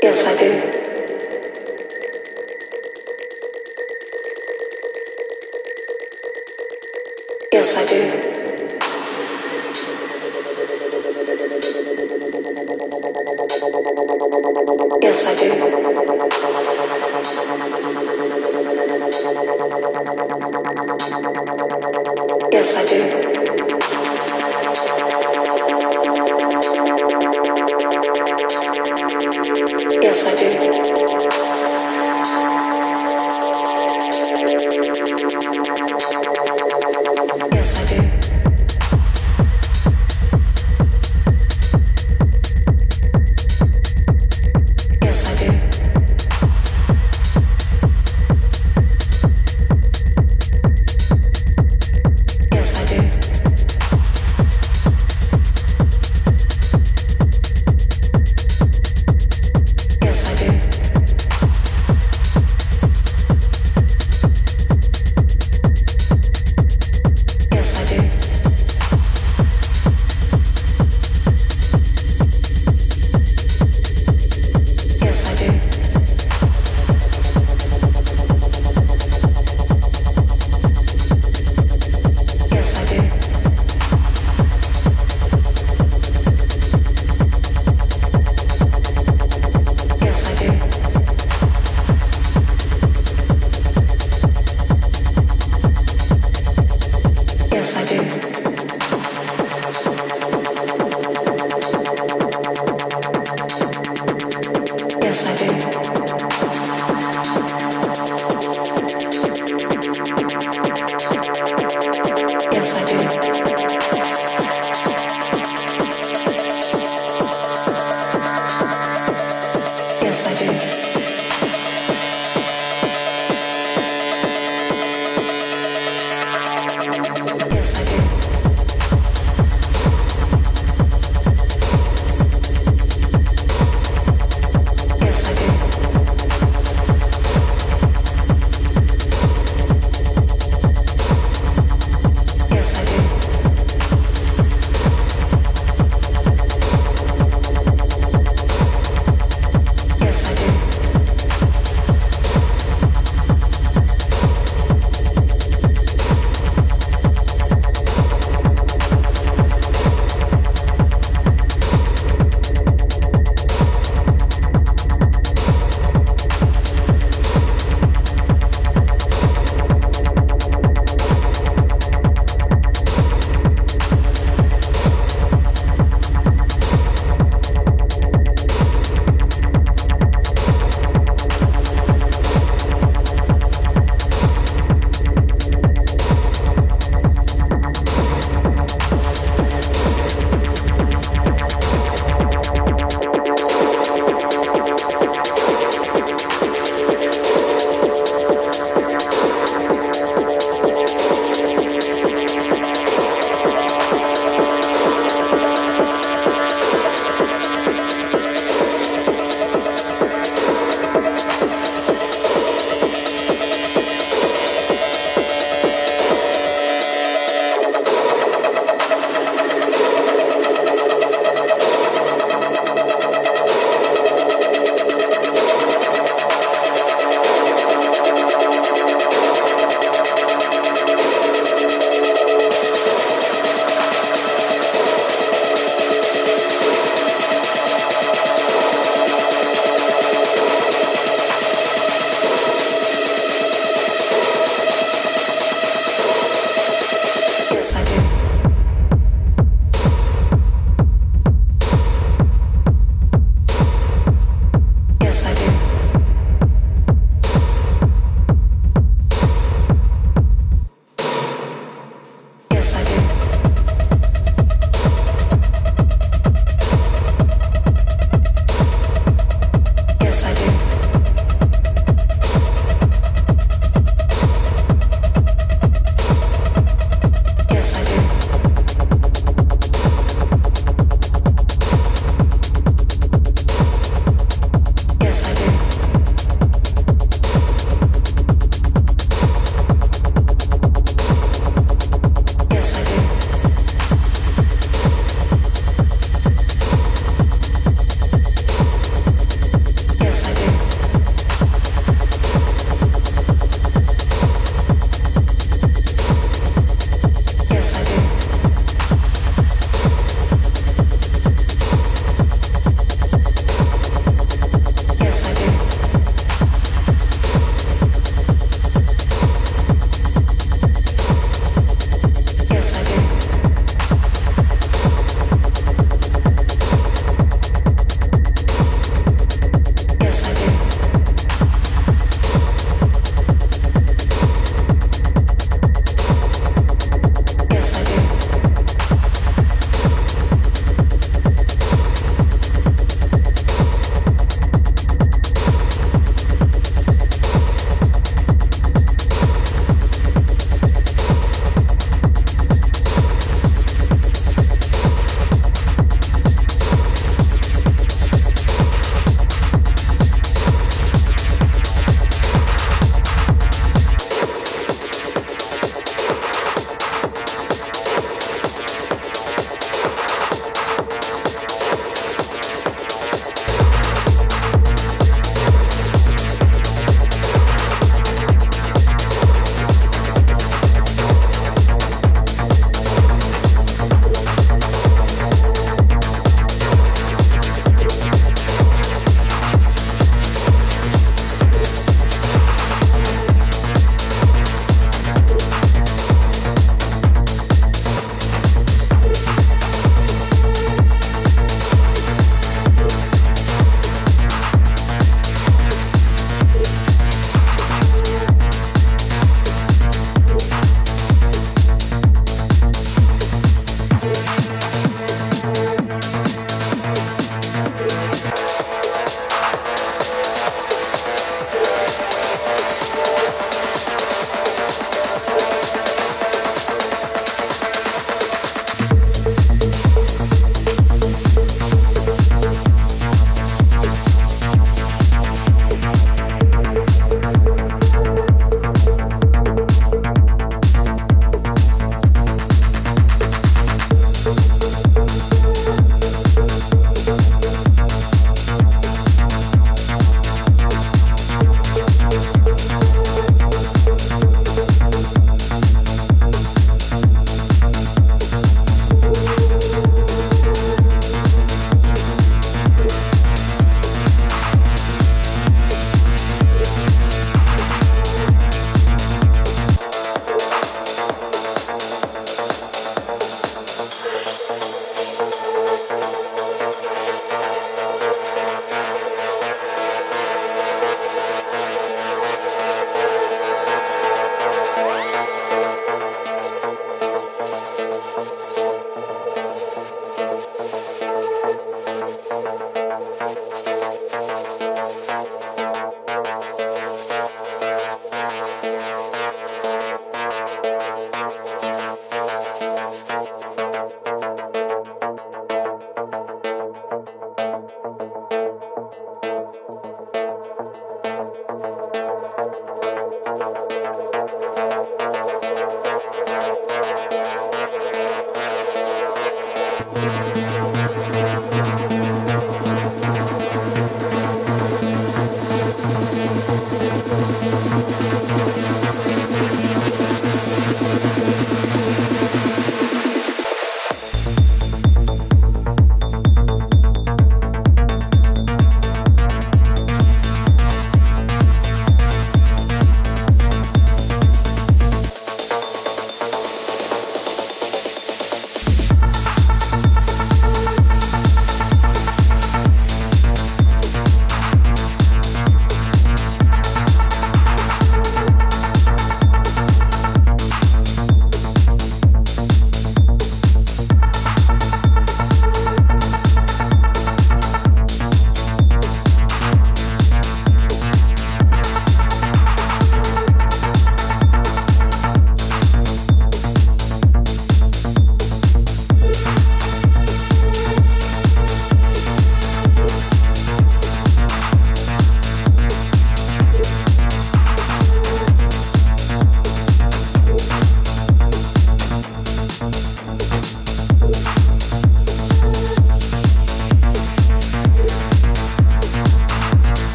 Yes, I do. Yes, I do.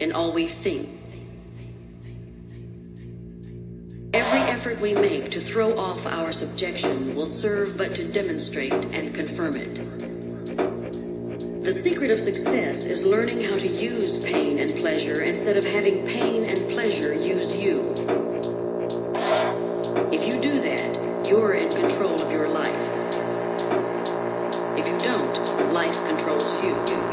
In all we think. Every effort we make to throw off our subjection will serve but to demonstrate and confirm it. The secret of success is learning how to use pain and pleasure instead of having pain and pleasure use you. If you do that, you're in control of your life. If you don't, life controls you.